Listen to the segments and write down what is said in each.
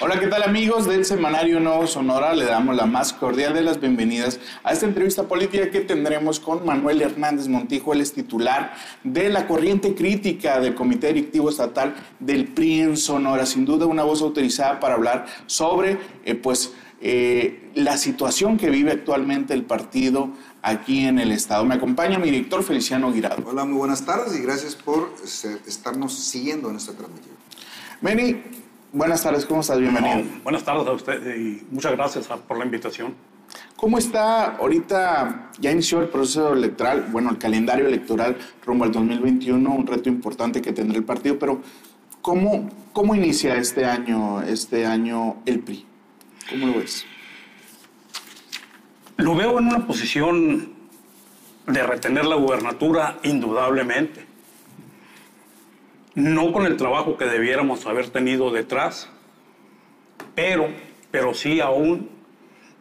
Hola, ¿qué tal amigos del Semanario Nuevo Sonora? Le damos la más cordial de las bienvenidas a esta entrevista política que tendremos con Manuel Hernández Montijo, él es titular de la corriente crítica del Comité Directivo Estatal del PRI en Sonora. Sin duda una voz autorizada para hablar sobre, eh, pues, eh, la situación que vive actualmente el partido aquí en el Estado. Me acompaña mi director Feliciano Guirado. Hola, muy buenas tardes y gracias por estarnos siguiendo en esta transmisión. Benny, buenas tardes, ¿cómo estás? Bienvenido. buenas tardes a usted y muchas gracias por la invitación. ¿Cómo está ahorita? Ya inició el proceso electoral, bueno, el calendario electoral rumbo al 2021, un reto importante que tendrá el partido, pero ¿cómo, cómo inicia este año, este año el PRI? ¿Cómo lo ves? Lo veo en una posición de retener la gubernatura, indudablemente. No con el trabajo que debiéramos haber tenido detrás, pero, pero sí aún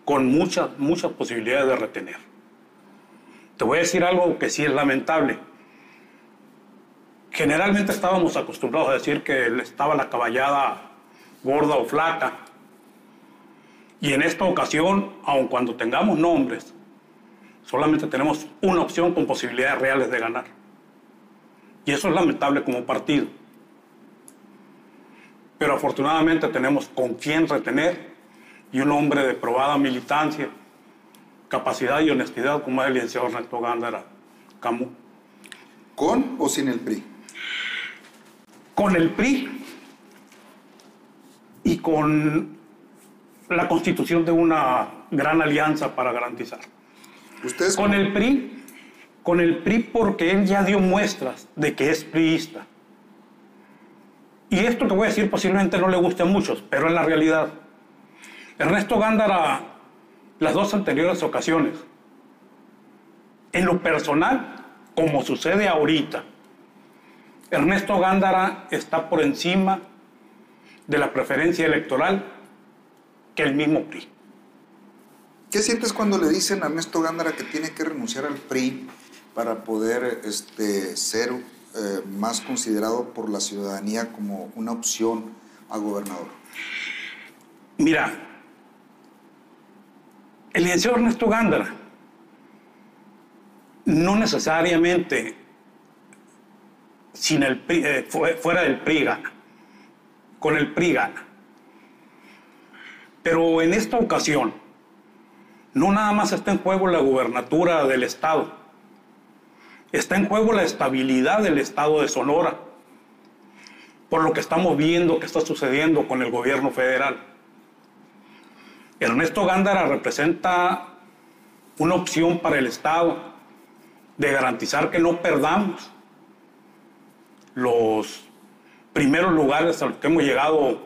con muchas, muchas posibilidades de retener. Te voy a decir algo que sí es lamentable. Generalmente estábamos acostumbrados a decir que estaba la caballada gorda o flaca, y en esta ocasión, aun cuando tengamos nombres, solamente tenemos una opción con posibilidades reales de ganar. Y eso es lamentable como partido. Pero afortunadamente tenemos con quién retener y un hombre de probada militancia, capacidad y honestidad como es el licenciado Ernesto Gándara Camus. ¿Con o sin el PRI? Con el PRI y con la constitución de una gran alianza para garantizar. ¿Ustedes con el PRI, con el PRI porque él ya dio muestras de que es priista. Y esto que voy a decir posiblemente no le guste a muchos, pero es la realidad. Ernesto Gándara, las dos anteriores ocasiones, en lo personal, como sucede ahorita, Ernesto Gándara está por encima de la preferencia electoral que el mismo PRI. ¿Qué sientes cuando le dicen a Ernesto Gándara que tiene que renunciar al PRI para poder este, ser eh, más considerado por la ciudadanía como una opción a gobernador? Mira, el licenciado Ernesto Gándara no necesariamente sin el eh, fuera del PRI con el PRI. Pero en esta ocasión, no nada más está en juego la gubernatura del Estado, está en juego la estabilidad del Estado de Sonora, por lo que estamos viendo que está sucediendo con el gobierno federal. Ernesto Gándara representa una opción para el Estado de garantizar que no perdamos los primeros lugares a los que hemos llegado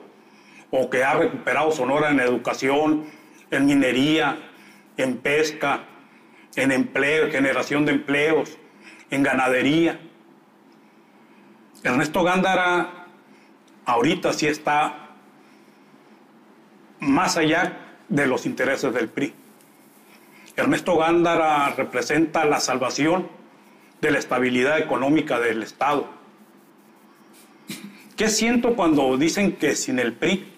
o que ha recuperado Sonora en educación, en minería, en pesca, en empleo, generación de empleos, en ganadería. Ernesto Gándara ahorita sí está más allá de los intereses del PRI. Ernesto Gándara representa la salvación de la estabilidad económica del Estado. ¿Qué siento cuando dicen que sin el PRI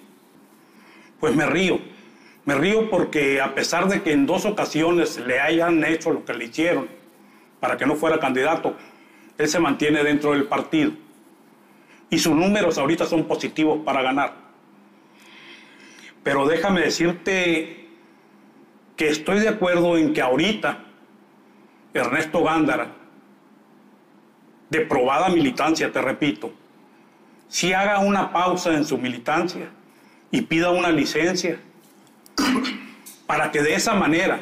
pues me río. Me río porque a pesar de que en dos ocasiones le hayan hecho lo que le hicieron para que no fuera candidato, él se mantiene dentro del partido. Y sus números ahorita son positivos para ganar. Pero déjame decirte que estoy de acuerdo en que ahorita Ernesto Gándara, de probada militancia, te repito, si haga una pausa en su militancia y pida una licencia para que de esa manera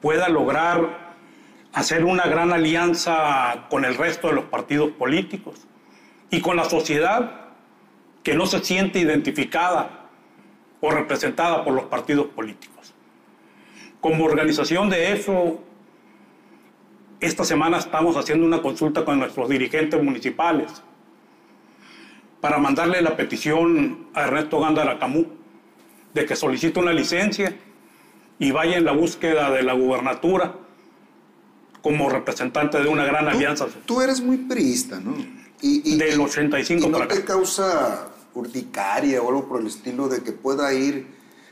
pueda lograr hacer una gran alianza con el resto de los partidos políticos y con la sociedad que no se siente identificada o representada por los partidos políticos. Como organización de eso, esta semana estamos haciendo una consulta con nuestros dirigentes municipales para mandarle la petición a Ernesto Gándara Camú de que solicite una licencia y vaya en la búsqueda de la gubernatura como representante de una gran alianza. Tú eres muy priista, ¿no? Y, Del 85 y no te causa urticaria o algo por el estilo de que pueda ir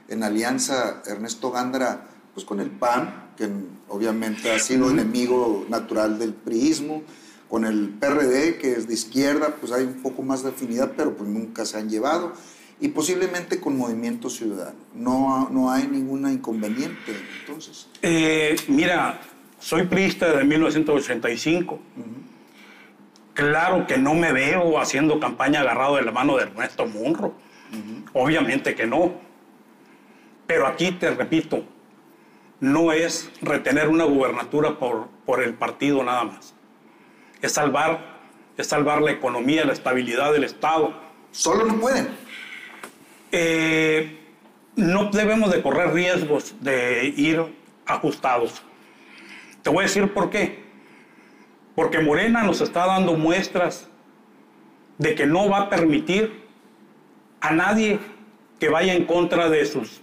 en alianza Ernesto Gándara pues con el PAN, que obviamente ha sido enemigo natural del priismo, con el PRD, que es de izquierda, pues hay un poco más de afinidad, pero pues nunca se han llevado, y posiblemente con Movimiento Ciudadano. No, no hay ningún inconveniente, entonces. Eh, mira, soy priista desde 1985. Claro que no me veo haciendo campaña agarrado de la mano de Ernesto Munro. Obviamente que no. Pero aquí te repito, no es retener una gubernatura por, por el partido nada más. Es salvar, es salvar la economía, la estabilidad del Estado. Solo no pueden. Eh, no debemos de correr riesgos de ir ajustados. Te voy a decir por qué. Porque Morena nos está dando muestras de que no va a permitir a nadie que vaya en contra de sus,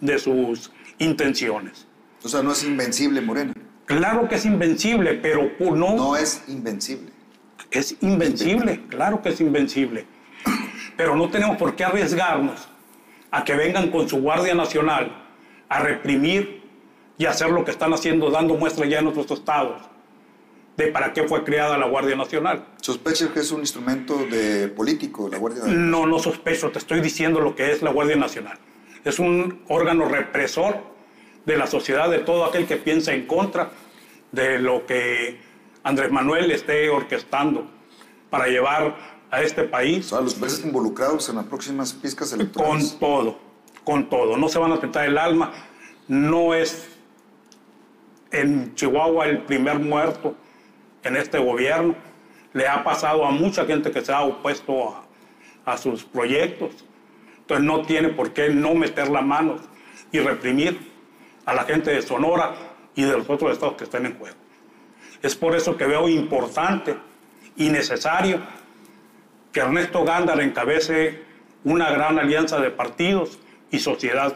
de sus intenciones. O sea, no es invencible Morena. Claro que es invencible, pero no... No es invencible. Es invencible, claro que es invencible. Pero no tenemos por qué arriesgarnos a que vengan con su Guardia Nacional a reprimir y hacer lo que están haciendo, dando muestras ya en otros estados de para qué fue creada la Guardia Nacional. ¿Sospechas que es un instrumento de político la Guardia Nacional? No, no sospecho, te estoy diciendo lo que es la Guardia Nacional. Es un órgano represor de la sociedad, de todo aquel que piensa en contra de lo que Andrés Manuel esté orquestando para llevar a este país. O sea, los países involucrados en las próximas piscas electorales. Con todo, con todo. No se van a tentar el alma. No es en Chihuahua el primer muerto en este gobierno. Le ha pasado a mucha gente que se ha opuesto a, sus proyectos. Entonces no tiene por qué no meter la mano y reprimir a la gente de Sonora y de los otros estados que estén en juego. Es por eso que veo importante y necesario que Ernesto Gándara encabece una gran alianza de partidos y sociedad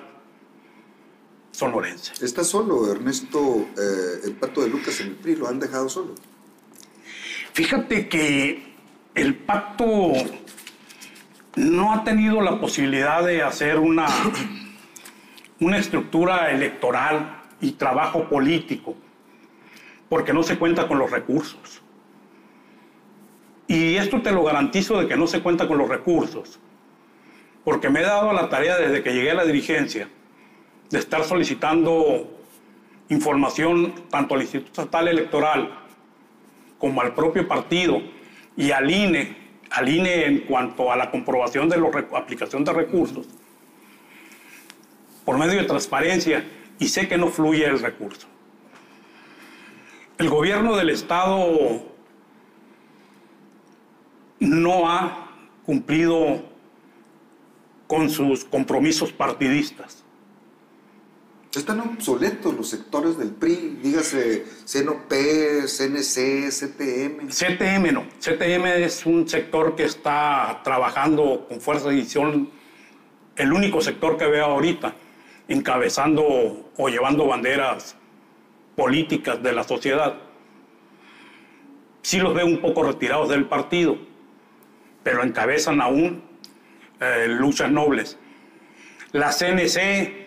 sonorense. ¿Está solo Ernesto, eh, el pato de Lucas en el PRI? ¿Lo han dejado solo? Fíjate que el pacto no ha tenido la posibilidad de hacer una una estructura electoral y trabajo político, porque no se cuenta con los recursos. Y esto te lo garantizo de que no se cuenta con los recursos, porque me he dado la tarea desde que llegué a la dirigencia de estar solicitando información tanto al Instituto Estatal Electoral como al propio partido y al INE, al INE en cuanto a la comprobación de la aplicación de recursos por medio de transparencia y sé que no fluye el recurso. El gobierno del Estado no ha cumplido con sus compromisos partidistas. Están obsoletos los sectores del PRI, dígase CNOP, CNC, CTM. CTM no. CTM es un sector que está trabajando con fuerza de edición, el único sector que veo ahorita encabezando o llevando banderas políticas de la sociedad. Sí los veo un poco retirados del partido, pero encabezan aún eh, luchas nobles. La CNC,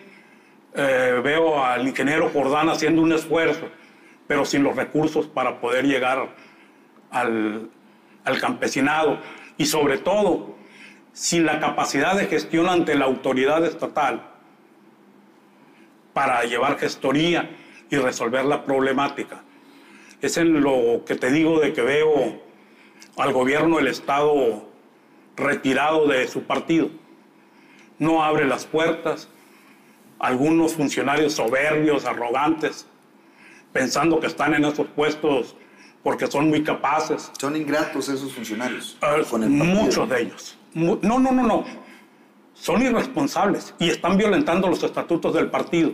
eh, veo al ingeniero Jordán haciendo un esfuerzo, pero sin los recursos para poder llegar al, campesinado y sobre todo sin la capacidad de gestión ante la autoridad estatal para llevar gestoría y resolver la problemática. Es en lo que te digo de que veo al gobierno del Estado retirado de su partido. No abre las puertas. Algunos funcionarios soberbios, arrogantes, pensando que están en esos puestos porque son muy capaces. Son ingratos esos funcionarios. Uh, muchos de ellos. No, no, no, no son irresponsables y están violentando los estatutos del partido.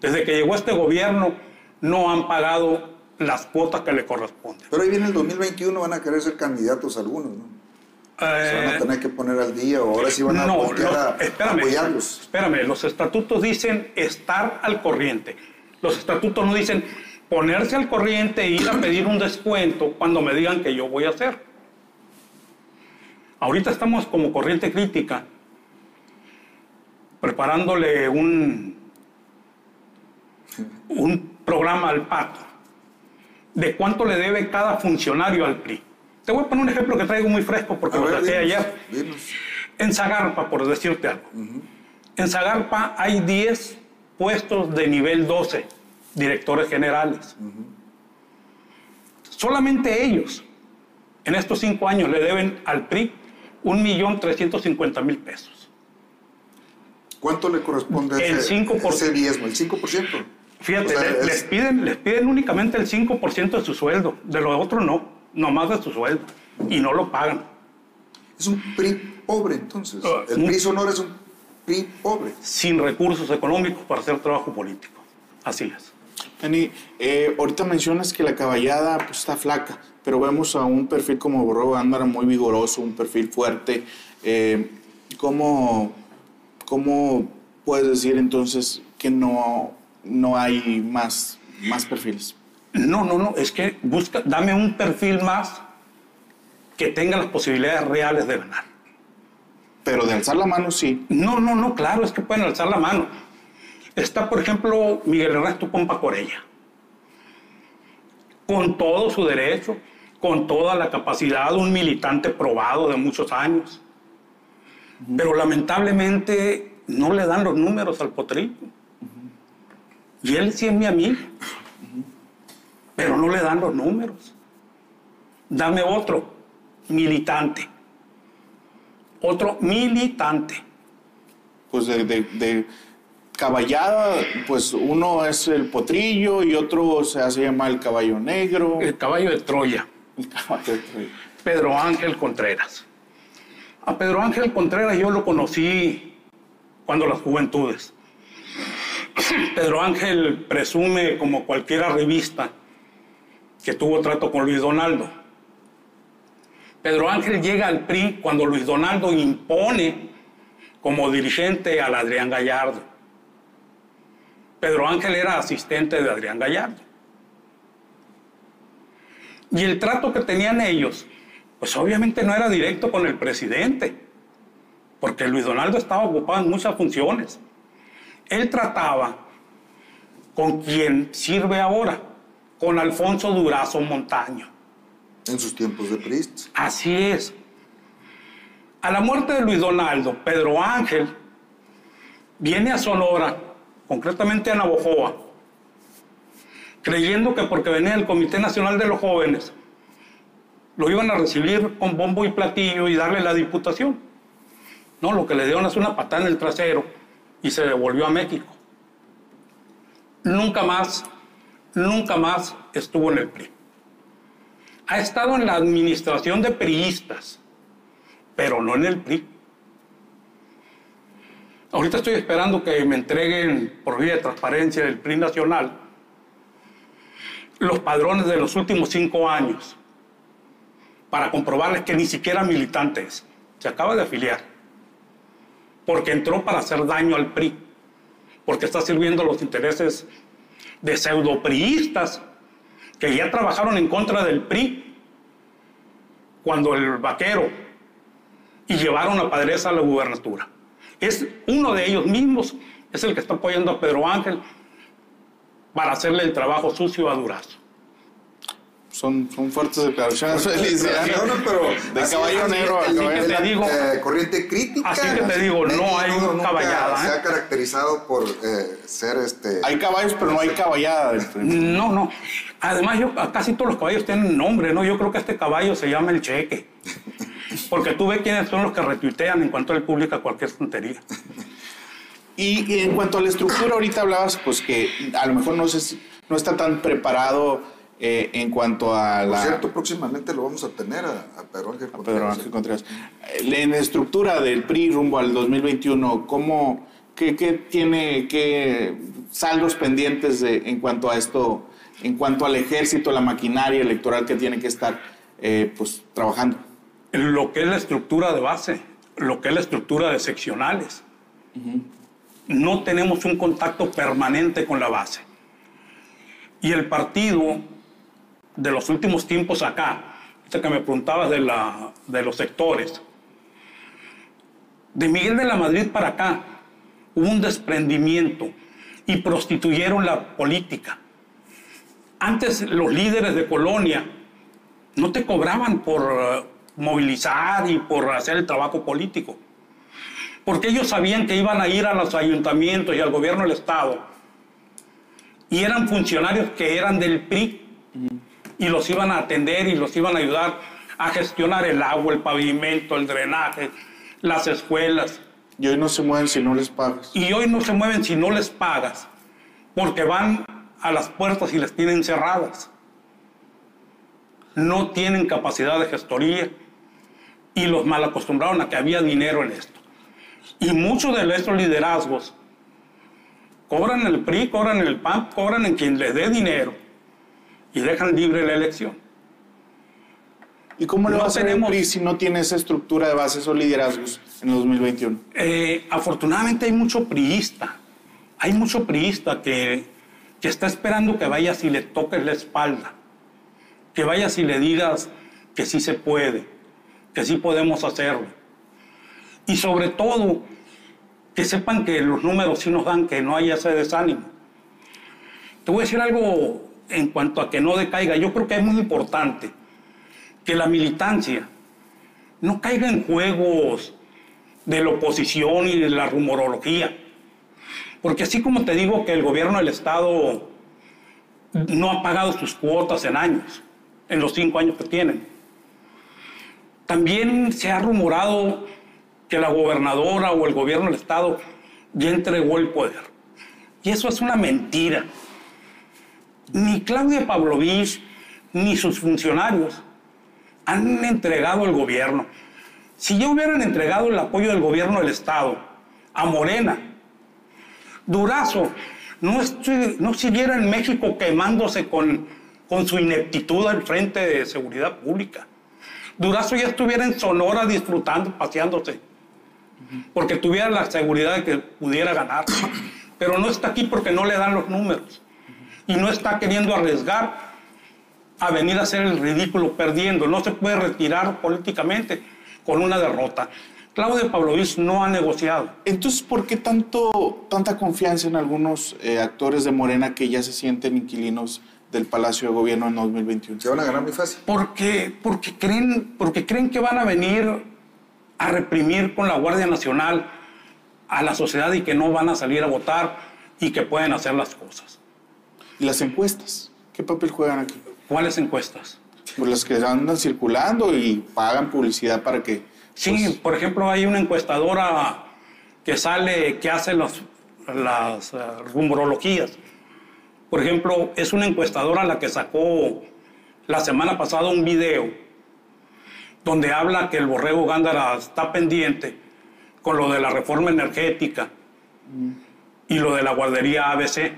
Desde que llegó este gobierno no han pagado las cuotas que le corresponden. Pero ahí viene el 2021, van a querer ser candidatos algunos, ¿no? Se van a eh, tener que poner al día o ahora sí van a, no, apoyarlos. Espérame, los estatutos dicen estar al corriente. Los estatutos no dicen ponerse al corriente e ir a pedir un descuento cuando me digan que yo voy a hacer. Ahorita estamos como corriente crítica preparándole un, un programa al PAC de cuánto le debe cada funcionario al PRI. Te voy a poner un ejemplo que traigo muy fresco porque A lo dinos, ayer. dinos. En Zagarpa, por decirte algo. En Zagarpa hay 10 puestos de nivel 12, directores generales. Solamente ellos, en estos cinco años, le deben al PRI 1.350.000 pesos. ¿Cuánto le corresponde El ese, 5%. ese diezmo? ¿El 5%? Fíjate, O sea, le- es- les, piden, les piden únicamente el 5% de su sueldo, de lo otro no, nomás de su sueldo, y no lo pagan. Es un PRI pobre, entonces. Ah, el PRI Sonora es un PRI pobre. sin recursos económicos para hacer trabajo político. Así es. Dani, eh, ahorita mencionas que la caballada pues, está flaca, pero vemos a un perfil como Borrego Gándara muy vigoroso, un perfil fuerte. Eh, ¿cómo, ¿Cómo puedes decir entonces que no, no hay más, más perfiles? No, no, no, es que busca, dame un perfil más que tenga las posibilidades reales de ganar. Pero de alzar la mano sí. No, no, no, claro, es que pueden alzar la mano. Está, por ejemplo, Miguel Ernesto Pompa Corella, con todo su derecho, con toda la capacidad, un militante probado de muchos años. Pero lamentablemente no le dan los números al potrillo. Y él sí es mi amigo, pero no le dan los números. Dame otro, militante. Otro militante. Pues de, de- de caballada, pues uno es el potrillo y otro se hace llamar el caballo negro. El caballo de Troya, El caballo de Troya. Pedro Ángel Contreras. A Pedro Ángel Contreras yo lo conocí cuando las juventudes. Pedro Ángel presume, como cualquiera revista, que tuvo trato con Luis Donaldo. Pedro Ángel llega al PRI cuando Luis Donaldo impone como dirigente al Adrián Gallardo. Pedro Ángel era asistente de Adrián Gallardo. Y el trato que tenían ellos, pues obviamente no era directo con el presidente, porque Luis Donaldo estaba ocupado en muchas funciones. Él trataba con quien sirve ahora, con Alfonso Durazo Montaño. En sus tiempos de PRI. Así es. A la muerte de Luis Donaldo, Pedro Ángel viene a Sonora, concretamente a Navojoa, creyendo que porque venía del Comité Nacional de los Jóvenes, lo iban a recibir con bombo y platillo y darle la diputación. No, lo que le dieron es una patada en el trasero y se devolvió a México. Nunca más, nunca más estuvo en el PRI ha estado en la administración de priistas, pero no en el PRI. Ahorita estoy esperando que me entreguen por vía de transparencia del PRI nacional los padrones de los últimos cinco años para comprobarles que ni siquiera militante es. Se acaba de afiliar. Porque entró para hacer daño al PRI. Porque está sirviendo los intereses de pseudopriistas que ya trabajaron en contra del PRI cuando el vaquero y llevaron a Padreza a la gubernatura. Es uno de ellos mismos, es el que está apoyando a Pedro Ángel para hacerle el trabajo sucio a Durazo. Son, son fuertes declaraciones. No, no, pero De así- caballo así negro a negro. Te digo- eh, corriente crítica. Así que te digo, no hay caballada, Se ¿eh? ha caracterizado por eh, ser este. Hay caballos, pero no hay caballada. del PRI. No, no. Además, yo, casi todos los caballos tienen nombre, ¿no? Yo creo que este caballo se llama el cheque. Porque tú ves quiénes son los que retuitean en cuanto él publica cualquier tontería. Y, y en cuanto a la estructura, ahorita hablabas, pues que a lo mejor no, sé si- no está tan preparado eh, en cuanto a Por la... cierto, próximamente lo vamos a tener a, a Pedro Ángel a Pedro Contreras. Ángel Contreras. Eh, En la estructura del PRI rumbo al 2021, ¿cómo, qué, qué tiene, qué saldos pendientes de- en cuanto a esto, en cuanto al ejército, la maquinaria electoral que tiene que estar eh, pues, trabajando? Lo que es la estructura de base, lo que es la estructura de seccionales. No tenemos un contacto permanente con la base. Y el partido de los últimos tiempos acá, que me preguntabas de, la, de los sectores, De Miguel de la Madrid para acá hubo un desprendimiento y prostituyeron la política. Antes los líderes de colonia no te cobraban por eh, movilizar y por hacer el trabajo político, porque ellos sabían que iban a ir a los ayuntamientos y al gobierno del Estado y eran funcionarios que eran del PRI y los iban a atender y los iban a ayudar a gestionar el agua, el pavimento, el drenaje, las escuelas. Y hoy no se mueven si no les pagas. Y hoy no se mueven si no les pagas, porque van a las puertas y les tienen cerradas. No tienen capacidad de gestoría y los mal acostumbraron a que había dinero en esto. Y muchos de estos liderazgos cobran el PRI, cobran el PAN, cobran en quien les dé dinero y dejan libre la elección. ¿Y cómo le No va a tenemos- PRI si no tiene esa estructura de bases o liderazgos en el 2021? Eh, afortunadamente hay mucho priista, hay mucho priista que, que está esperando que vayas y le toques la espalda, que vayas y le digas que sí se puede, que sí podemos hacerlo. Y sobre todo, que sepan que los números sí nos dan, que no haya ese desánimo. Te voy a decir algo en cuanto a que no decaiga. Yo creo que es muy importante que la militancia no caiga en juegos de la oposición y de la rumorología. Porque así como te digo que el gobierno del Estado no ha pagado sus cuotas en años, en los cinco años que tienen, también se ha rumorado que la gobernadora o el gobierno del Estado ya entregó el poder. Y eso es una mentira. Ni Claudia Pavlovich ni sus funcionarios han entregado el gobierno. Si ya hubieran entregado el apoyo del gobierno del Estado a Morena, Durazo no, no siguiera en México quemándose con, con su ineptitud al frente de seguridad pública. Durazo ya estuviera en Sonora disfrutando, paseándose, porque tuviera la seguridad de que pudiera ganar. Pero no está aquí porque no le dan los números y no está queriendo arriesgar a venir a hacer el ridículo perdiendo. No se puede retirar políticamente con una derrota. Claudia Pavlovich no ha negociado. Entonces, ¿por qué tanto, tanta confianza en algunos eh, actores de Morena que ya se sienten inquilinos del Palacio de Gobierno en 2021? Se van a ganar muy fácil. Porque, porque, creen, porque creen que van a venir a reprimir con la Guardia Nacional a la sociedad y que no van a salir a votar y que pueden hacer las cosas. ¿Y las encuestas? ¿Qué papel juegan aquí? ¿Cuáles encuestas? Pues las que andan circulando y pagan publicidad para que... Sí, pues, por ejemplo, hay una encuestadora que sale, que hace los- las eh, rumorologías. Por ejemplo, es una encuestadora la que sacó la semana pasada un video donde habla que el borrego Gándara está pendiente con lo de la reforma energética y lo de la guardería ABC.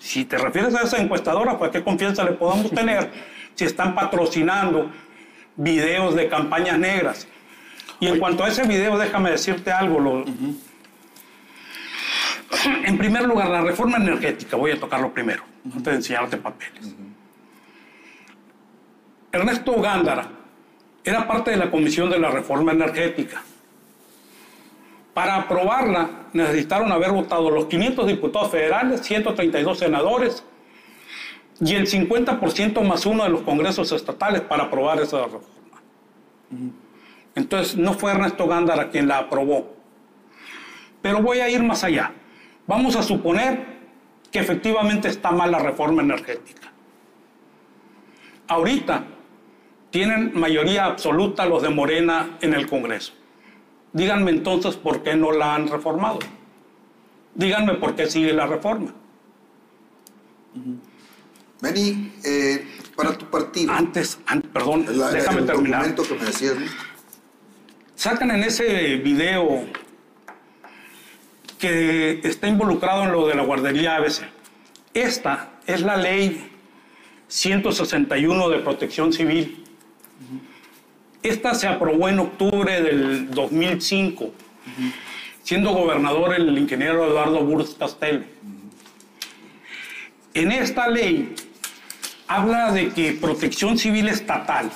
Si te refieres a esa encuestadora, pues qué confianza le podemos tener si están patrocinando videos de campañas negras. Y en cuanto a ese video, déjame decirte algo. lo- En primer lugar, la reforma energética, voy a tocarlo primero, antes de enseñarte papeles. Ernesto Gándara era parte de la Comisión de la Reforma Energética. Para aprobarla necesitaron haber votado los 500 diputados federales, 132 senadores y el 50% más uno de los congresos estatales para aprobar esa reforma. Entonces no fue Ernesto Gándara quien la aprobó. Pero voy a ir más allá. Vamos a suponer que efectivamente está mal la reforma energética. Ahorita tienen mayoría absoluta los de Morena en el Congreso. Díganme entonces por qué no la han reformado. Díganme por qué sigue la reforma. Benny, eh, para tu partido, Antes, an- perdón, la- déjame el terminar. que me decías, ¿no? Sacan en ese video que está involucrado en lo de la guardería ABC. Esta es la ley 161 de protección civil. Esta se aprobó en octubre del 2005, siendo gobernador el ingeniero Eduardo Burz Castelo. En esta ley habla de que protección civil estatal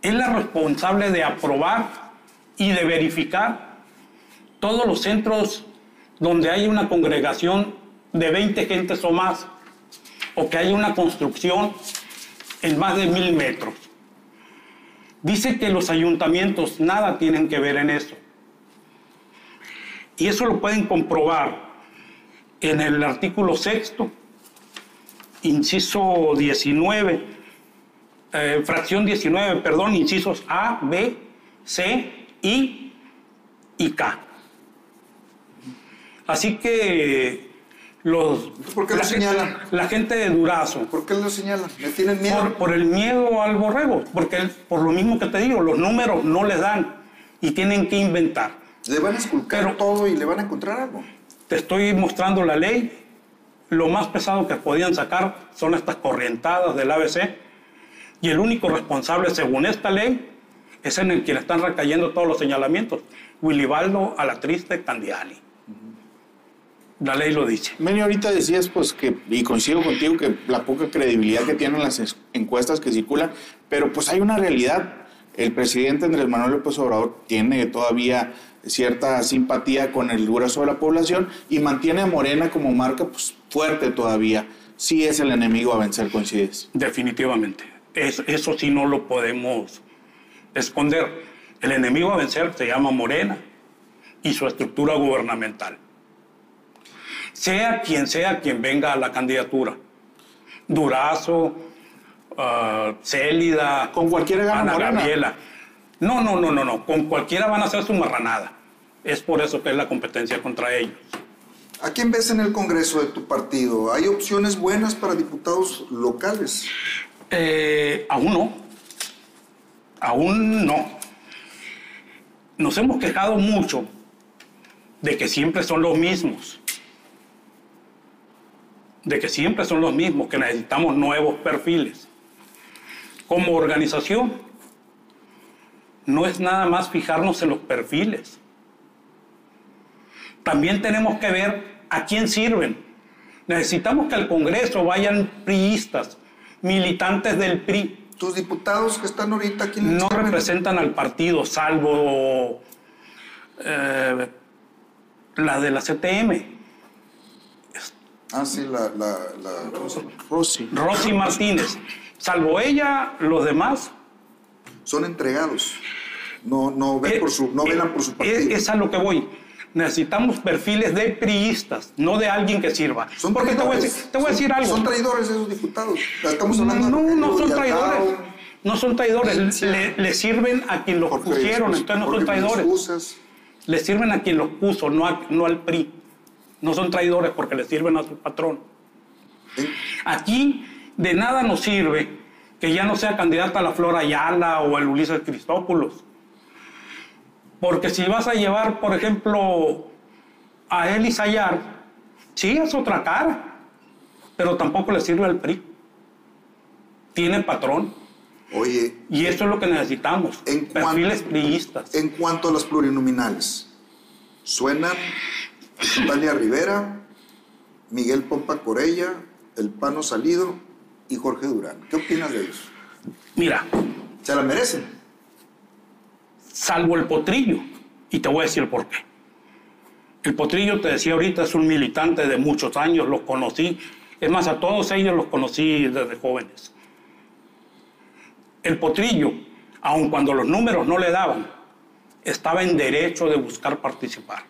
es la responsable de aprobar y de verificar todos los centros donde hay una congregación de 20 gentes o más, o que hay una construcción en más de mil metros. Dice que los ayuntamientos nada tienen que ver en eso. Y eso lo pueden comprobar en el artículo sexto, inciso 19, eh, fracción 19, perdón, incisos A, B, C, I y K. Así que los, ¿Por qué lo la, señalan? La gente de Durazo. ¿Por qué lo señalan? ¿Me tienen miedo? Por, por el miedo al borrego, porque el- por lo mismo que te digo, los números no les dan y tienen que inventar. Le van a esculcar Pero- todo y le van a encontrar algo. Te estoy mostrando la ley. Lo más pesado que podían sacar son estas corrientadas del ABC. Y el único responsable, según esta ley, es en el que le están recayendo todos los señalamientos. Willibaldo a la triste Candiani. La ley lo dice. Meni, ahorita decías, pues, que, y coincido contigo, que la poca credibilidad que tienen las es- encuestas que circulan, pero pues hay una realidad. El presidente Andrés Manuel López Obrador tiene todavía cierta simpatía con el grueso de la población y mantiene a Morena como marca pues, fuerte todavía. Sí es el enemigo a vencer, coincides. Definitivamente. Es- eso sí no lo podemos esconder. El enemigo a vencer se llama Morena y su estructura gubernamental. Sea quien sea quien venga a la candidatura. Durazo, ah, Célida, Con cualquiera gana Ana. Gabriela. No, no, no, no, no. Con cualquiera van a hacer su marranada. Es por eso que es la competencia contra ellos. ¿A quién ves en el Congreso de tu partido? ¿Hay opciones buenas para diputados locales? Eh, aún no. Aún no. Nos hemos quejado mucho de que siempre son los mismos. De que siempre son los mismos, que necesitamos nuevos perfiles. Como organización, no es nada más fijarnos en los perfiles. También tenemos que ver a quién sirven. Necesitamos que al Congreso vayan priistas, militantes del PRI. ¿Tus diputados que están ahorita aquí en el No representan al partido, salvo eh, la de la CTM. Ah, sí, la... la, la-. Rosy. Rosy Martínez. Salvo ella, los demás. Son entregados. No, no, ven eh, por su, no eh, velan por su eh, partido. Es a lo que voy. Necesitamos perfiles de priistas, no de alguien que sirva. Son Porque te voy, a traidores. decir, te voy a decir algo. Son traidores esos diputados. Estamos hablando No, de no son traidores. No son traidores. Le, le sirven a quien los pusieron, entonces no son traidores. Le sirven a quien los puso, no, a- no al PRI. No son traidores porque le sirven a su patrón. Aquí de nada nos sirve que ya no sea candidata a la Flora Ayala o el Ulises Cristópulos. Porque si vas a llevar, por ejemplo, a Eli Sayar, sí es otra cara, pero tampoco le sirve al PRI. Tiene patrón. Oye, Y eso es lo que necesitamos. En perfiles cuanto- priistas. en cuanto a las plurinominales, suenan Natalia Rivera, Miguel Pompa Corella, El Pano Salido y Jorge Durán. ¿Qué opinas de ellos? Mira, ¿Se la merecen? salvo el potrillo. Y te voy a decir por qué. El potrillo, te decía ahorita, es un militante de muchos años, los conocí. Es más, a todos ellos los conocí desde jóvenes. El potrillo, aun cuando los números no le daban, estaba en derecho de buscar participar.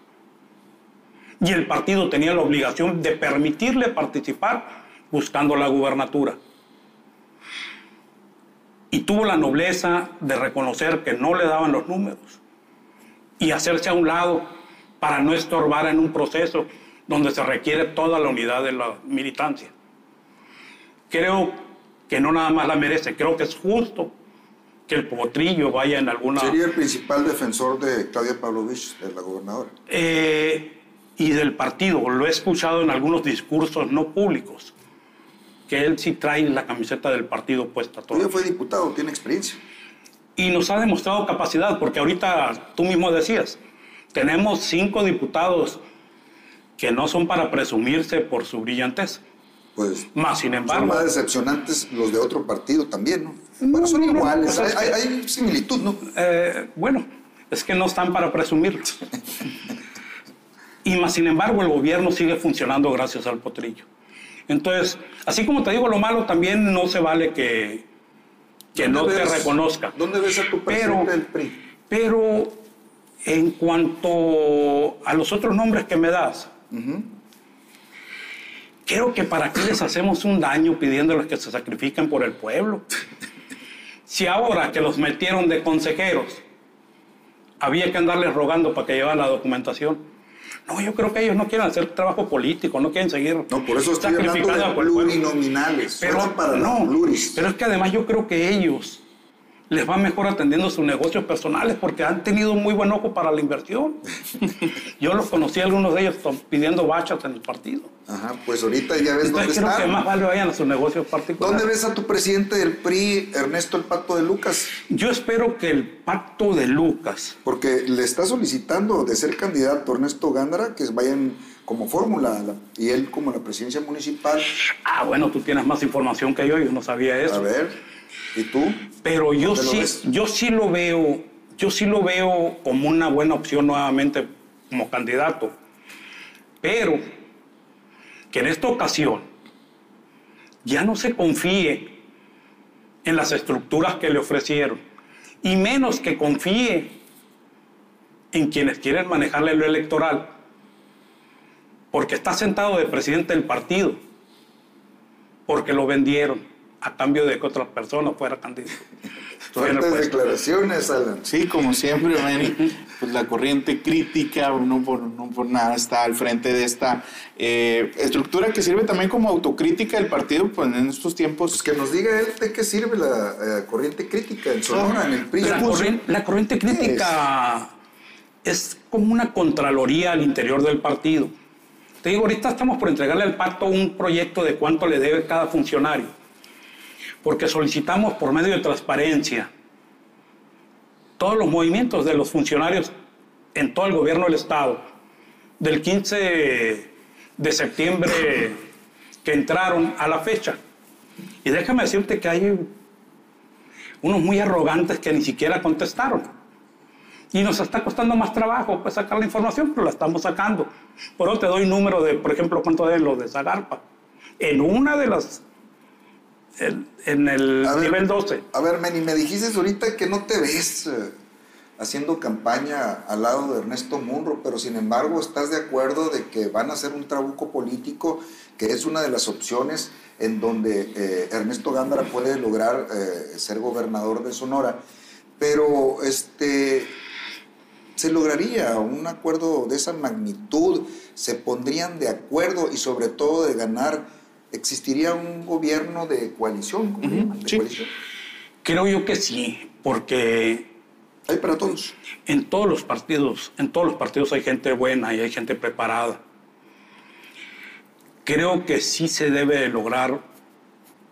Y el partido tenía la obligación de permitirle participar buscando la gubernatura. Y tuvo la nobleza de reconocer que no le daban los números y hacerse a un lado para no estorbar en un proceso donde se requiere toda la unidad de la militancia. Creo que no nada más la merece, creo que es justo que el potrillo vaya en alguna... Sería el principal defensor de Claudia Pavlovich, de la gobernadora. Eh, y del partido, lo he escuchado en algunos discursos no públicos, que él sí trae la camiseta del partido puesta todo. Ella fue diputado, tiene experiencia. Y nos ha demostrado capacidad, porque ahorita tú mismo decías, tenemos cinco diputados que no son para presumirse por su brillantez. Pues Más sin son embargo, más decepcionantes los de otro partido también, ¿no? Bueno, son no, no, iguales, es hay, hay- hay similitud, ¿no? eh, bueno, es que no están para presumir. y más sin embargo el gobierno sigue funcionando gracias al potrillo. Entonces, así como te digo lo malo, también no se vale que, que no te reconozca. ¿Dónde ves a tu presidente del PRI? Pero en cuanto a los otros nombres que me das, creo que para qué les hacemos un daño pidiéndoles que se sacrifiquen por el pueblo. Si ahora que los metieron de consejeros, había que andarles rogando para que llevaran la documentación. No, yo creo que ellos no quieren hacer trabajo político, no quieren seguir. No, por eso estoy hablando de plurinominales. Pero, para no, pero es que además yo creo que ellos les va mejor atendiendo sus negocios personales porque han tenido muy buen ojo para la inversión. Yo los conocí a algunos de ellos pidiendo bachas en el partido. Ajá, pues ahorita ya ves dónde creo que más vale vayan a sus negocios particulares. ¿Dónde ves a tu presidente del PRI, Ernesto el Pacto de Lucas? Yo espero que el Pacto de Lucas. Porque le está solicitando de ser candidato Ernesto Gándara que vayan como fórmula y él como la presidencia municipal. Ah, bueno, tú tienes más información que yo, yo no sabía eso. A ver. ¿Y tú? Pero yo sí, yo sí lo veo, yo sí lo veo como una buena opción nuevamente como candidato. Pero que en esta ocasión ya no se confíe en las estructuras que le ofrecieron y menos que confíe en quienes quieren manejarle lo electoral, porque está sentado de presidente del partido, porque lo vendieron a cambio de que otra persona fuera candidato. Fuertes declaraciones, Alan. Sí, como siempre, pues la corriente crítica, no por, no por nada está al frente de esta eh, estructura que sirve también como autocrítica del partido, pues en estos tiempos. Pues que nos diga él de qué sirve la eh, corriente crítica en Sonora, en el PRI. La, corriente, la corriente crítica es? como una contraloría al interior del partido. Te digo, ahorita estamos por entregarle al pacto un proyecto de cuánto le debe cada funcionario porque solicitamos por medio de transparencia todos los movimientos de los funcionarios en todo el gobierno del Estado, del 15 de septiembre que entraron a la fecha. Y déjame decirte que hay unos muy arrogantes que ni siquiera contestaron. Y nos está costando más trabajo pues, sacar la información, pero la estamos sacando. Por eso te doy número de, por ejemplo, cuánto deben los de Zagarpa. En una de las en, el nivel 12. A ver, Meni, me dijiste ahorita que no te ves eh, haciendo campaña al lado de Ernesto Munro, pero sin embargo estás de acuerdo de que van a hacer un trabuco político, que es una de las opciones en donde eh, Ernesto Gándara puede lograr eh, ser gobernador de Sonora. Pero este, se lograría un acuerdo de esa magnitud, se pondrían de acuerdo y sobre todo de ganar ¿existiría un gobierno de coalición? Creo yo que sí, porque... Hay para todos. En todos los partidos, en todos los partidos hay gente buena y hay gente preparada. Creo que sí se debe lograr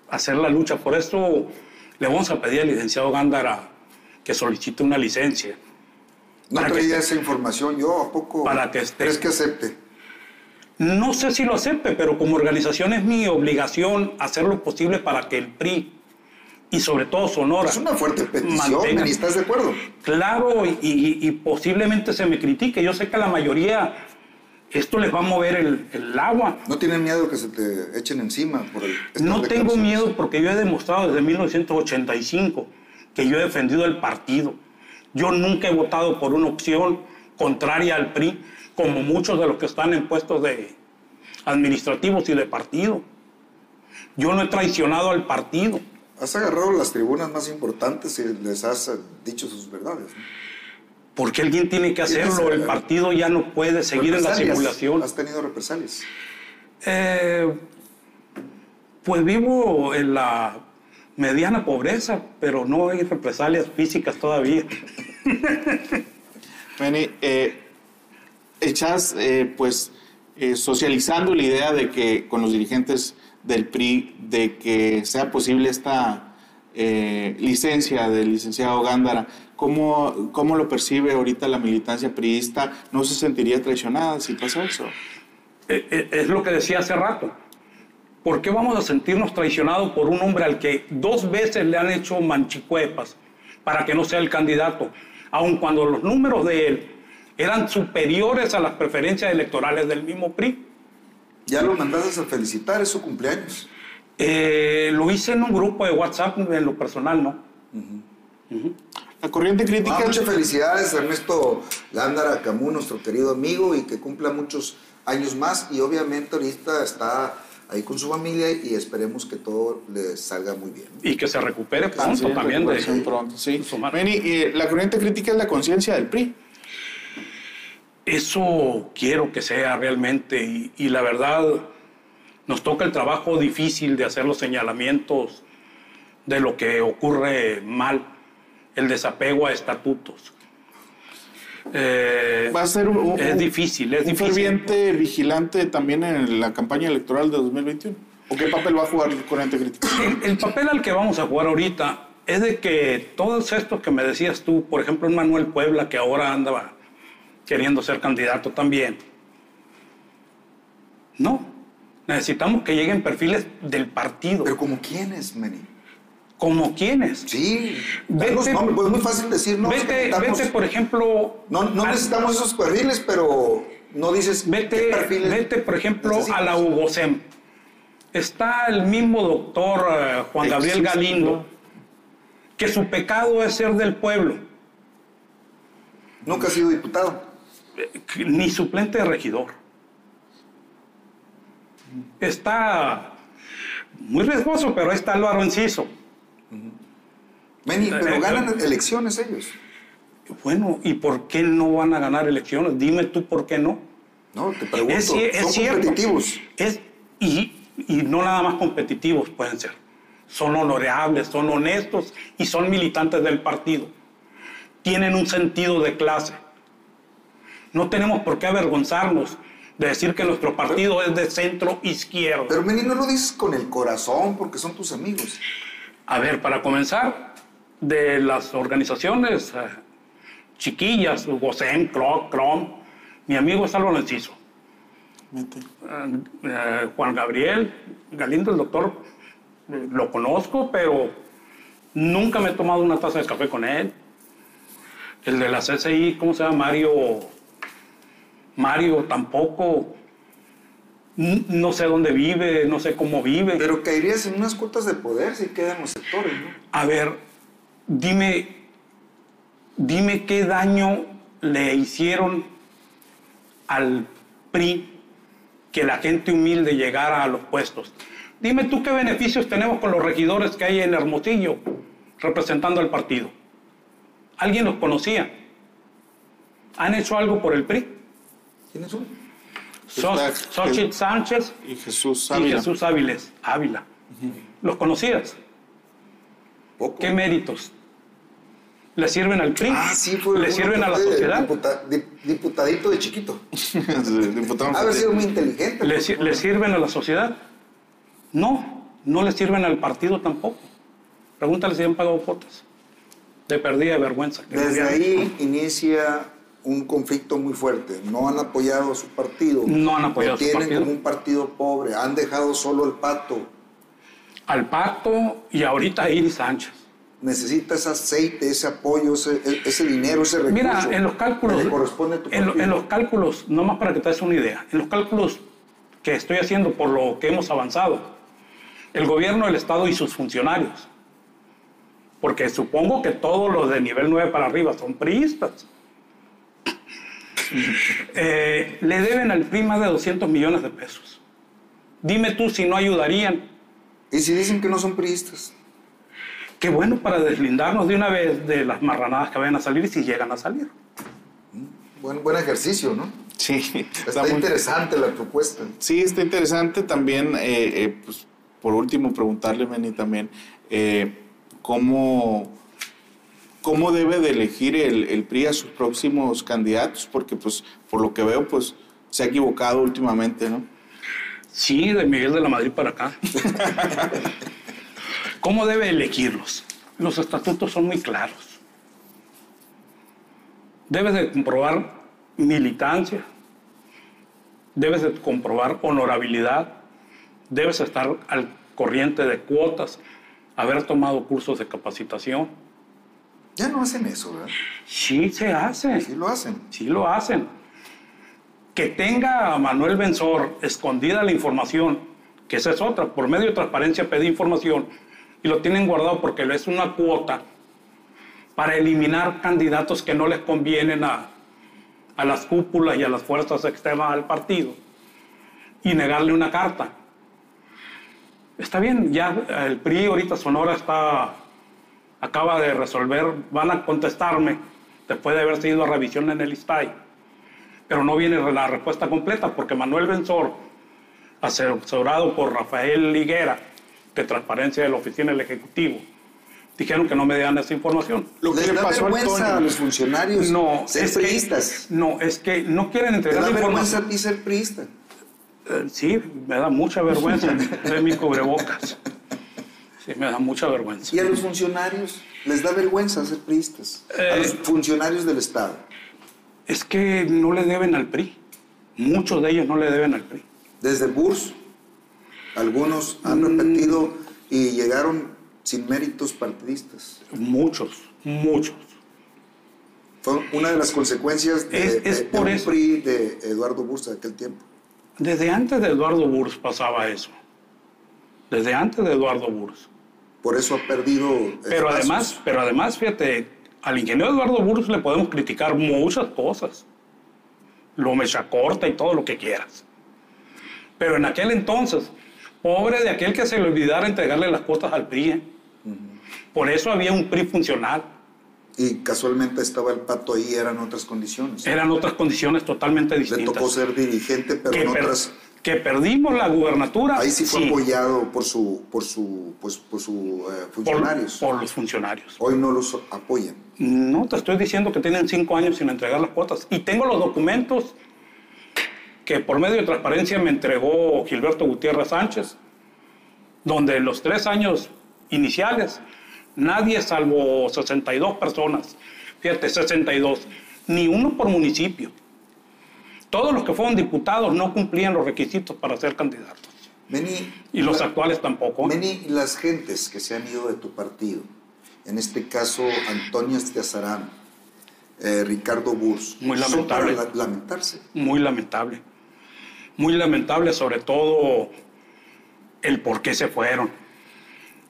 hacer la lucha. Por esto le vamos a pedir al licenciado Gándara que solicite una licencia. No traía esa información yo, ¿a poco para que esté, crees que acepte? No sé si lo acepte, pero como organización es mi obligación hacer lo posible para que el PRI y sobre todo Sonora. Es una fuerte petición, ¿estás de acuerdo? Claro, y, posiblemente se me critique. Yo sé que a la mayoría esto les va a mover el, agua. ¿No tienen miedo que se te echen encima por el... No tengo miedo porque yo he demostrado desde 1985 que yo he defendido el partido. Yo nunca he votado por una opción contraria al PRI como muchos de los que están en puestos de administrativos y de partido. Yo no he traicionado al partido. Has agarrado las tribunas más importantes y les has dicho sus verdades. Porque alguien tiene que hacerlo. El partido ya no puede seguir en la simulación. ¿Has tenido represalias? Eh, pues vivo en la mediana pobreza, pero no hay represalias físicas todavía. Penny, eh, echas eh, pues eh, socializando la idea de que con los dirigentes del PRI de que sea posible esta eh, licencia del licenciado Gándara. ¿Cómo, ¿Cómo lo percibe ahorita la militancia priista? ¿No se sentiría traicionada si pasa eso? Es lo que decía hace rato. ¿Por qué vamos a sentirnos traicionados por un hombre al que dos veces le han hecho manchicuepas para que no sea el candidato? Aun cuando los números de él eran superiores a las preferencias electorales del mismo PRI. Ya lo mandaste a felicitar, es su cumpleaños. Eh, lo hice en un grupo de WhatsApp, en lo personal, ¿no? La corriente crítica... Ah, muchas felicidades Ernesto Gándara Camus, nuestro querido amigo, y que cumpla muchos años más. Y obviamente ahorita está ahí con su familia y esperemos que todo le salga muy bien. Y que se recupere Ah, pronto sí, también. De, pronto, sí. Benny, eh, la corriente crítica es la conciencia del PRI. Eso quiero que sea realmente y, y la verdad nos toca el trabajo difícil de hacer los señalamientos de lo que ocurre mal, el desapego a estatutos. Eh, Va a ser un, un- es difícil, es un difícil. ferviente vigilante también en la campaña electoral de 2021. ¿O qué papel va a jugar la corriente crítica? El, el papel al que vamos a jugar ahorita es de que todos estos que me decías tú, por ejemplo, un Manuel Puebla que ahora andaba queriendo ser candidato también. No, necesitamos que lleguen perfiles del partido. Pero como quiénes, Meni. ¿Como quiénes? Sí. Vete- Danos nombres, pues es muy fácil decir, no, vete, vete, por ejemplo. no, no necesitamos esos perfiles, pero no dices qué Vete, perfiles vete, por ejemplo, necesitas. a la UGOSEM. Está el mismo doctor eh, Juan Gabriel Existe, Galindo, que su pecado es ser del pueblo, Nunca ha sido diputado. que- ni suplente de regidor. Está muy riesgoso, pero ahí está Álvaro Enciso. Meni, Eh, pero eh, ganan elecciones ellos. Bueno, ¿y por qué no van a ganar elecciones? Dime tú por qué no. No, te pregunto. Es, es son cierto. competitivos. Es, y, y no nada más competitivos pueden ser. Son honorables, son honestos y son militantes del partido. Tienen un sentido de clase. No tenemos por qué avergonzarnos de decir que nuestro partido es de centro izquierdo. Pero Meni, no lo dices con el corazón porque son tus amigos. A ver, para comenzar, de las organizaciones eh, chiquillas, CROC, CROM, mi amigo es Álvaro Enciso. Eh, eh, Juan Gabriel Galindo, el doctor, eh, lo conozco, pero nunca me he tomado una taza de café con él. El de la CCI, ¿cómo se llama? Mario. Mario tampoco. No sé dónde vive, no sé cómo vive. Pero caerías en unas cuotas de poder si quedan los sectores, ¿no? A ver, dime, dime qué daño le hicieron al PRI que la gente humilde llegara a los puestos. Dime tú qué beneficios tenemos con los regidores que hay en Hermosillo representando al partido. ¿Alguien los conocía? ¿Han hecho algo por el PRI? ¿Quiénes son? Xochitl Sánchez Y Jesús y Ávila. Jesús Áviles, Ávila. ¿Los conocías? Poco. ¿Qué méritos? ¿Le sirven al PRI? Ah, sí, fue ¿Le sirven a la sociedad? diputa- di- diputadito de chiquito. Diputado Ha de sido muy inteligente. ¿Le, si- sirven a la sociedad? No, no le sirven al partido tampoco. Pregúntale si han pagado cuotas. De perdida de vergüenza. que Desde ahí inicia un conflicto muy fuerte. No han apoyado a su partido. No han apoyado a su tienen partido. como un partido pobre. Han dejado solo el pato. Al pacto y ahorita a Iris Sánchez. Necesita ese aceite, ese apoyo, ese, e- ese dinero, ese recurso. Mira, en los cálculos, corresponde a tu en, lo- en los cálculos, nomás para que te des una idea, en los cálculos que estoy haciendo por lo que hemos avanzado, el gobierno del Estado y sus funcionarios, porque supongo que todos los de nivel 9 para arriba son priistas, eh, le deben al PRI más de 200 millones de pesos. Dime tú si no ayudarían. Y si dicen que no son priistas. Qué bueno para deslindarnos de una vez de las marranadas que vayan a salir y si llegan a salir. Buen, buen ejercicio, ¿no? Sí, Está, muy- interesante la propuesta. Sí, está interesante también, eh, eh, pues, por último, preguntarle, Meni, también, eh, ¿cómo, cómo debe de elegir el, el PRI a sus próximos candidatos? Porque, pues, por lo que veo, pues, se ha equivocado últimamente, ¿no? Sí, de Miguel de la Madrid para acá. ¿Cómo debe elegirlos? Los estatutos son muy claros. Debes de comprobar militancia, debes de comprobar honorabilidad, debes estar al corriente de cuotas, haber tomado cursos de capacitación. Ya no hacen eso, ¿verdad? Sí se hace. Sí lo hacen. Sí lo hacen. Que tenga a Manuel Benzor escondida la información, que esa es otra, por medio de transparencia pedí información y lo tienen guardado porque es una cuota para eliminar candidatos que no les convienen a, a las cúpulas y a las fuerzas externas al partido y negarle una carta. Está bien, ya el PRI ahorita Sonora está, acaba de resolver, van a contestarme después de haber seguido revisión en el ISTAI, pero no viene la respuesta completa porque Manuel Benzor, asesorado por Rafael Liguera, de Transparencia de la Oficina del Ejecutivo, dijeron que no me dieran esa información. Lo que le pasó vergüenza a los funcionarios no, ser es priistas. Que, no, es que no quieren ¿Te entregar da la vergüenza información. a ti ser priista? Eh, sí, me da mucha vergüenza de mi cubrebocas. Sí, me da mucha vergüenza. ¿Y a los funcionarios les da vergüenza ser priistas? a Eh, los funcionarios del Estado. Es que no le deben al PRI. Muchos de ellos no le deben al PRI. Desde Burs, algunos Mm. han repetido y llegaron sin méritos partidistas. Muchos, muchos. Fue una de las consecuencias de, Es- es de- de por eso. PRI de Eduardo Burs de aquel tiempo. Desde antes de Eduardo Burs pasaba eso. Desde antes de Eduardo Burs. Por eso ha perdido. Pero espacios. además, pero además, fíjate, al ingeniero Eduardo Burs le podemos criticar muchas cosas. Lo mecha corta y todo lo que quieras. Pero en aquel entonces, pobre de aquel que se le olvidara entregarle las cuotas al PRI. ¿eh? Por eso había un PRI funcional. Y casualmente estaba el pato ahí, eran otras condiciones. Eran otras condiciones totalmente Le distintas. tocó ser dirigente, pero que, en otras. Que perdimos la gubernatura. Ahí sí fue apoyado por su, por su, pues, por su eh, por, funcionarios. por los funcionarios. Hoy no los apoyan. No, te estoy diciendo que tienen cinco años sin entregar las cuotas. Y tengo los documentos que por medio de transparencia me entregó Gilberto Gutiérrez Sánchez, donde en los tres años iniciales, nadie salvo 62 personas, fíjate, 62, ni uno por municipio. Todos los que fueron diputados no cumplían los requisitos para ser candidatos. Meni, Y los la- actuales tampoco. Meni, las gentes que se han ido de tu partido, en este caso Antonio Estiazarán, eh, Ricardo Burs, Muy son lamentable. para la- lamentarse. muy lamentable. Muy lamentable, sobre todo el por qué se fueron.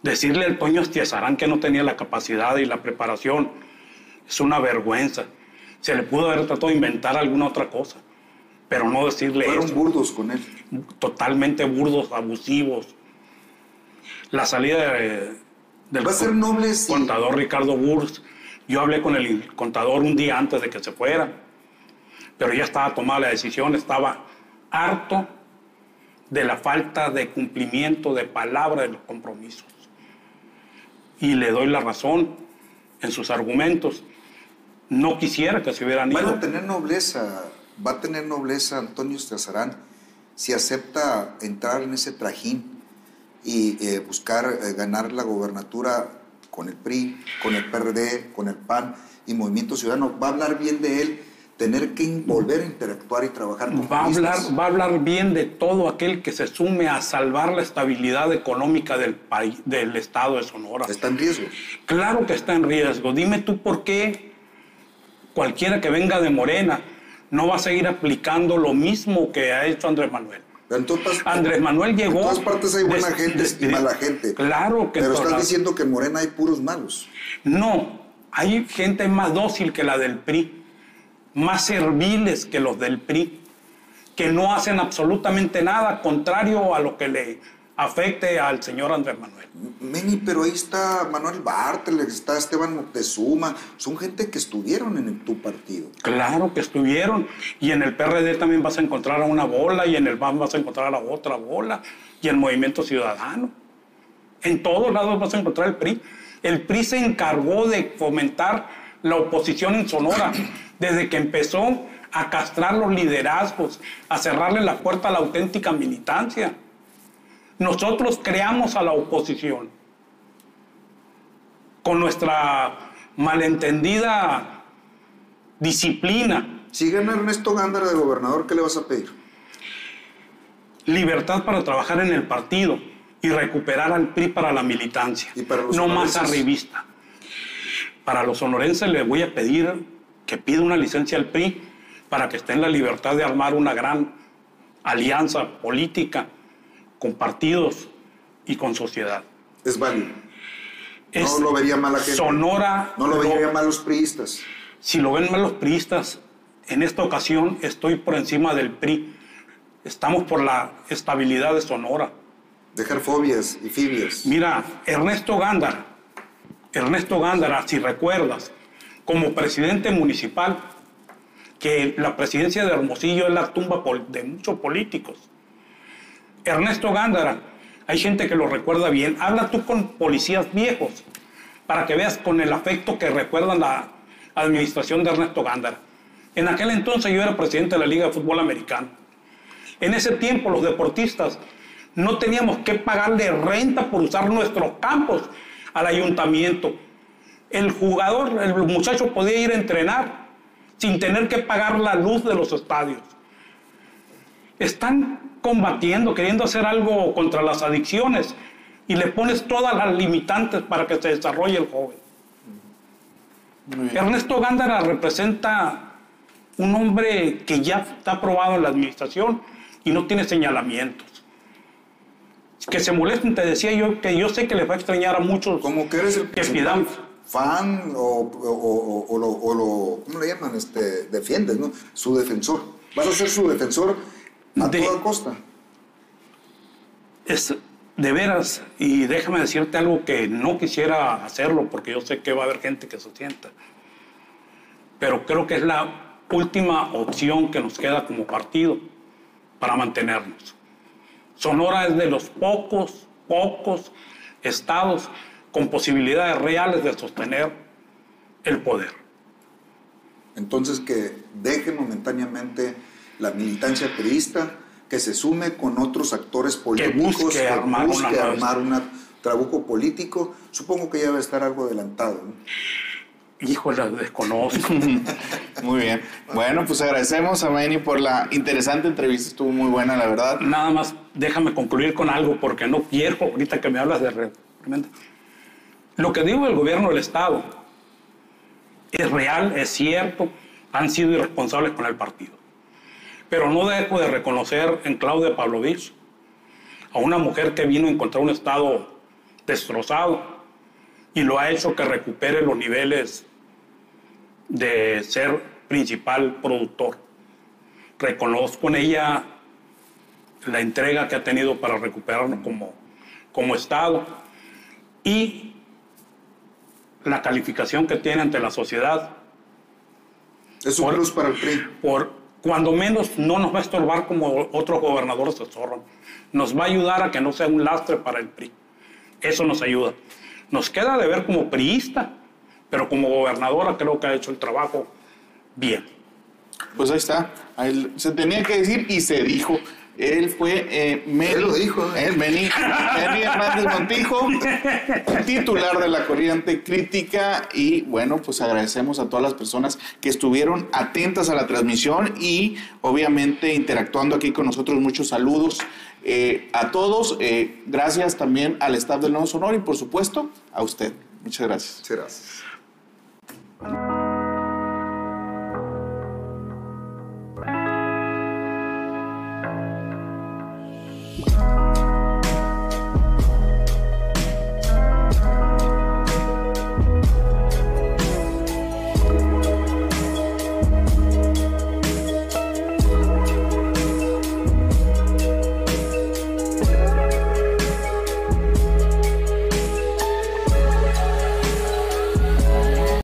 Decirle al Toño Estiazarán que no tenía la capacidad y la preparación es una vergüenza. Se le pudo haber tratado de inventar alguna otra cosa, pero no decirle Fueron eso. burdos con él. Totalmente burdos, abusivos. La salida de- del Va a ser noble si contador Ricardo Burs. Yo hablé con el contador un día antes de que se fuera, pero ya estaba tomada la decisión, estaba harto de la falta de cumplimiento de palabra de los compromisos. Y le doy la razón en sus argumentos. No quisiera que se hubieran van ido. a tener nobleza, va a tener nobleza Antonio Estiazarán si acepta entrar en ese trajín y eh, buscar eh, ganar la gobernatura con el PRI, con el PRD, con el PAN y Movimiento Ciudadano. Va a hablar bien de él, tener que volver a interactuar y trabajar con Va a, hablar, va a hablar bien de todo aquel que se sume a salvar la estabilidad económica del, país, del estado de Sonora. Está en riesgo. Claro que está en riesgo. Dime tú por qué cualquiera que venga de Morena no va a seguir aplicando lo mismo que ha hecho Andrés Manuel. Pero en todas, Andrés Manuel llegó... en todas partes hay buena des- gente des- y mala gente. Claro que Pero estás diciendo que en Morena hay puros malos. No, hay gente más dócil que la del PRI, más serviles que los del PRI, que no hacen absolutamente nada contrario a lo que le afecte al señor Andrés Manuel. Meni, pero ahí está Manuel Bartel, está Esteban Moctezuma, son gente que estuvieron en tu partido. Claro que estuvieron. Y en el PRD también vas a encontrar a una bola, y en el BAM vas a encontrar a otra bola, y en Movimiento Ciudadano. En todos lados vas a encontrar el PRI. El PRI se encargó de fomentar la oposición en Sonora desde que empezó a castrar los liderazgos, a cerrarle la puerta a la auténtica militancia. Nosotros creamos a la oposición con nuestra malentendida disciplina, Si gana Ernesto Gándara de gobernador, ¿qué le vas a pedir? libertad para trabajar en el partido y recuperar al PRI para la militancia, ¿Y para los no más arribista. Para los sonorenses les voy a pedir que pida una licencia al PRI para que esté en la libertad de armar una gran alianza política con partidos y con sociedad. Es válido. Es- no lo vería mal la gente. Sonora No lo vería mal los priistas. Si lo ven mal los priistas, en esta ocasión estoy por encima del PRI. Estamos por la estabilidad de Sonora. Dejar fobias y fibias. Mira, Ernesto Gándara, Ernesto Gándara, si recuerdas, como presidente municipal, que la presidencia de Hermosillo es la tumba de muchos políticos. Ernesto Gándara, hay gente que lo recuerda bien. Habla tú con policías viejos para que veas con el afecto que recuerdan la administración de Ernesto Gándara. En aquel entonces yo era presidente de la Liga de Fútbol Americano. En ese tiempo los deportistas no teníamos que pagarle renta por usar nuestros campos al ayuntamiento. El jugador, el muchacho podía ir a entrenar sin tener que pagar la luz de los estadios. Están combatiendo, queriendo hacer algo contra las adicciones y le pones todas las limitantes para que se desarrolle el joven. Ernesto Gándara representa un hombre que ya está aprobado en la administración y no tiene señalamientos. Que se molesten, te decía yo, que yo sé que les va a extrañar a muchos Como que eres el que fan o, o- o- o lo- ¿cómo le llaman? Este, defiendes, ¿no? Su defensor. Vas a ser su defensor a De- toda costa. Es de veras, y déjame decirte algo que no quisiera hacerlo porque yo sé que va a haber gente que se sienta. Pero creo que es la última opción que nos queda como partido para mantenernos. Sonora es de los pocos, pocos estados con posibilidades reales de sostener el poder. Entonces que deje momentáneamente la militancia periodista, que se sume con otros actores políticos, busque armar una busque armar un trabuco político. Supongo que ya va a estar algo adelantado. ¿no? Híjole, desconozco. Muy bien. Bueno, pues agradecemos a Manny por la interesante entrevista. Estuvo muy buena, la verdad. Nada más déjame concluir con algo porque no quiero, ahorita que me hablas de reprimenda. Lo que digo del gobierno del Estado es real, es cierto, han sido irresponsables con el partido. Pero no dejo de reconocer en Claudia Pavlovich a una mujer que vino a encontrar un Estado destrozado y lo ha hecho que recupere los niveles de ser principal productor. Reconozco en ella la entrega que ha tenido para recuperarnos como, como Estado y la calificación que tiene ante la sociedad Es un Por- plus para el PRI. por cuando menos no nos va a estorbar como otros gobernadores se estorban. Nos va a ayudar a que no sea un lastre para el PRI. Eso nos ayuda. Nos queda de ver como priista, pero como gobernadora creo que ha hecho el trabajo bien. Pues ahí está. Ahí se tenía que decir y se dijo. Él fue eh, Meni, Él lo dijo, ¿eh? eh, Meni, Meni Hernández Montijo, titular de la corriente crítica. Y bueno, pues agradecemos a todas las personas que estuvieron atentas a la transmisión y obviamente interactuando aquí con nosotros. Muchos saludos eh, a todos. Eh, gracias también al staff del Nuevo Sonoro y por supuesto a usted. Muchas gracias. Serás.